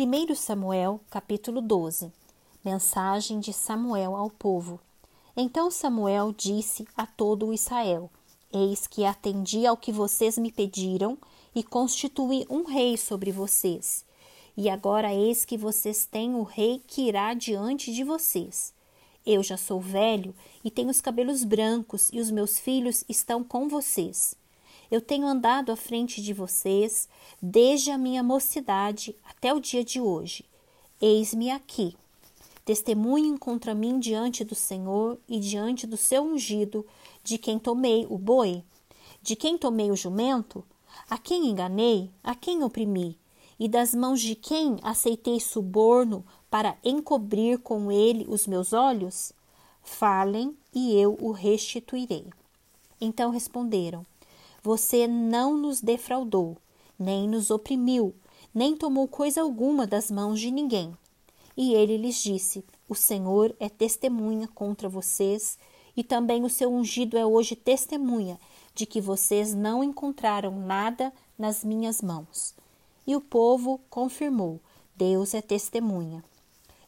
1 Samuel, capítulo 12. Mensagem de Samuel ao povo. Então Samuel disse a todo Israel: Eis que atendi ao que vocês me pediram e constituí um rei sobre vocês. E agora eis que vocês têm o rei que irá diante de vocês. Eu já sou velho e tenho os cabelos brancos, e os meus filhos estão com vocês. Eu tenho andado à frente de vocês desde a minha mocidade até o dia de hoje. Eis-me aqui. Testemunhem contra mim diante do Senhor e diante do seu ungido, de quem tomei o boi, de quem tomei o jumento, a quem enganei, a quem oprimi, e das mãos de quem aceitei suborno para encobrir com ele os meus olhos? Falem e eu o restituirei. Então responderam: você não nos defraudou, nem nos oprimiu, nem tomou coisa alguma das mãos de ninguém. E ele lhes disse: O Senhor é testemunha contra vocês, e também o seu ungido é hoje testemunha de que vocês não encontraram nada nas minhas mãos. E o povo confirmou: Deus é testemunha.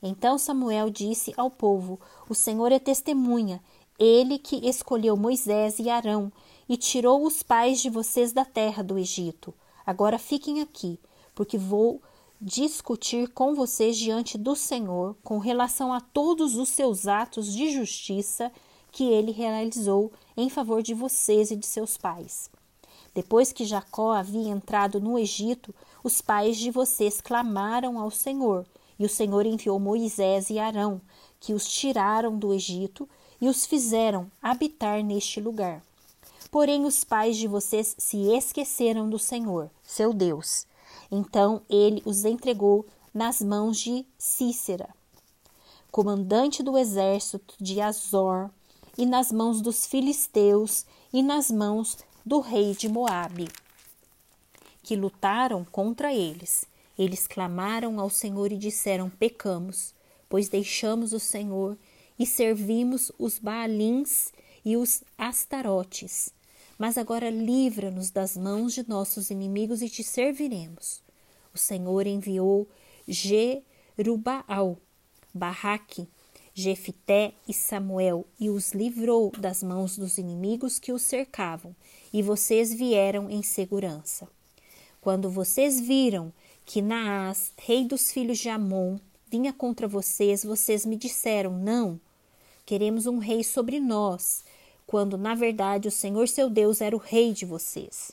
Então Samuel disse ao povo: O Senhor é testemunha, ele que escolheu Moisés e Arão e tirou os pais de vocês da terra do Egito. Agora fiquem aqui, porque vou discutir com vocês diante do Senhor com relação a todos os seus atos de justiça que ele realizou em favor de vocês e de seus pais. Depois que Jacó havia entrado no Egito, os pais de vocês clamaram ao Senhor, e o Senhor enviou Moisés e Arão, que os tiraram do Egito e os fizeram habitar neste lugar. Porém, os pais de vocês se esqueceram do Senhor, seu Deus. Então ele os entregou nas mãos de Cícera, comandante do exército de Azor, e nas mãos dos filisteus e nas mãos do rei de Moabe, que lutaram contra eles. Eles clamaram ao Senhor e disseram: Pecamos, pois deixamos o Senhor e servimos os Baalins e os Astarotes. Mas agora livra-nos das mãos de nossos inimigos e te serviremos. O Senhor enviou Jerubaal, Barraque, Jefité e Samuel e os livrou das mãos dos inimigos que os cercavam, e vocês vieram em segurança. Quando vocês viram que Naás, rei dos filhos de Amon, vinha contra vocês, vocês me disseram: Não, queremos um rei sobre nós, quando na verdade o Senhor seu Deus era o rei de vocês.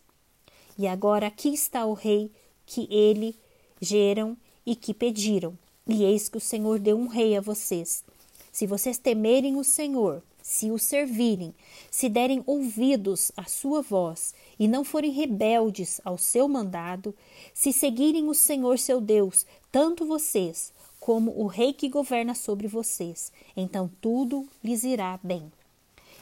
E agora aqui está o rei que ele geram e que pediram. E eis que o Senhor deu um rei a vocês. Se vocês temerem o Senhor, se o servirem, se derem ouvidos à sua voz e não forem rebeldes ao seu mandado, se seguirem o Senhor seu Deus, tanto vocês como o rei que governa sobre vocês, então tudo lhes irá bem.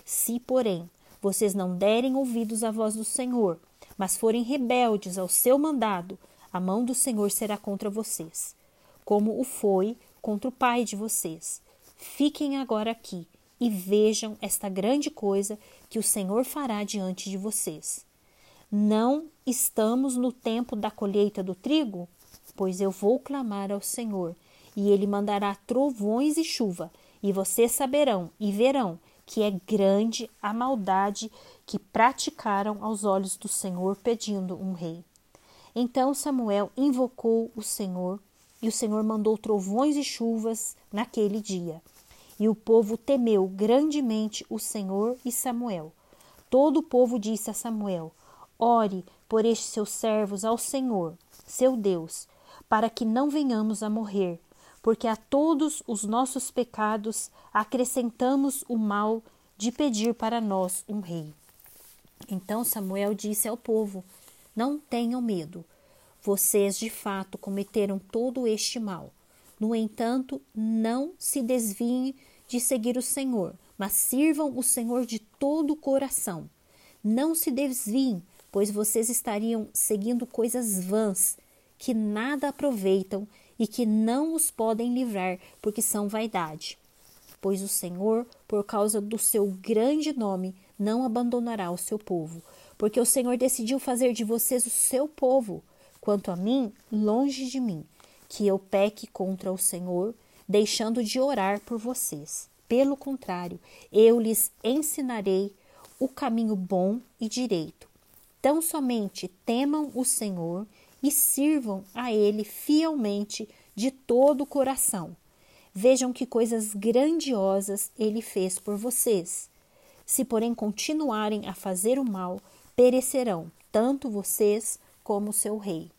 Se, porém, vocês não derem ouvidos à voz do Senhor, mas forem rebeldes ao seu mandado, a mão do Senhor será contra vocês, como o foi contra o pai de vocês. Fiquem agora aqui e vejam esta grande coisa que o Senhor fará diante de vocês. Não estamos no tempo da colheita do trigo? Pois eu vou clamar ao Senhor, e ele mandará trovões e chuva, e vocês saberão e verão que é grande a maldade que praticaram aos olhos do Senhor pedindo um rei. Então Samuel invocou o Senhor, e o Senhor mandou trovões e chuvas naquele dia. E o povo temeu grandemente o Senhor e Samuel. Todo o povo disse a Samuel: Ore por estes seus servos ao Senhor, seu Deus, para que não venhamos a morrer, porque a todos os nossos pecados acrescentamos o mal de pedir para nós um rei. Então Samuel disse ao povo: Não tenham medo. Vocês de fato cometeram todo este mal. No entanto, não se desviem de seguir o Senhor, mas sirvam o Senhor de todo o coração. Não se desviem, pois vocês estariam seguindo coisas vãs que nada aproveitam e que não os podem livrar, porque são vaidade. Pois o Senhor, por causa do seu grande nome, não abandonará o seu povo, porque o Senhor decidiu fazer de vocês o seu povo. Quanto a mim, longe de mim, que eu peque contra o Senhor, deixando de orar por vocês. Pelo contrário, eu lhes ensinarei o caminho bom e direito. Tão somente temam o Senhor e sirvam a Ele fielmente de todo o coração. Vejam que coisas grandiosas Ele fez por vocês. Se, porém, continuarem a fazer o mal, perecerão, tanto vocês como seu rei.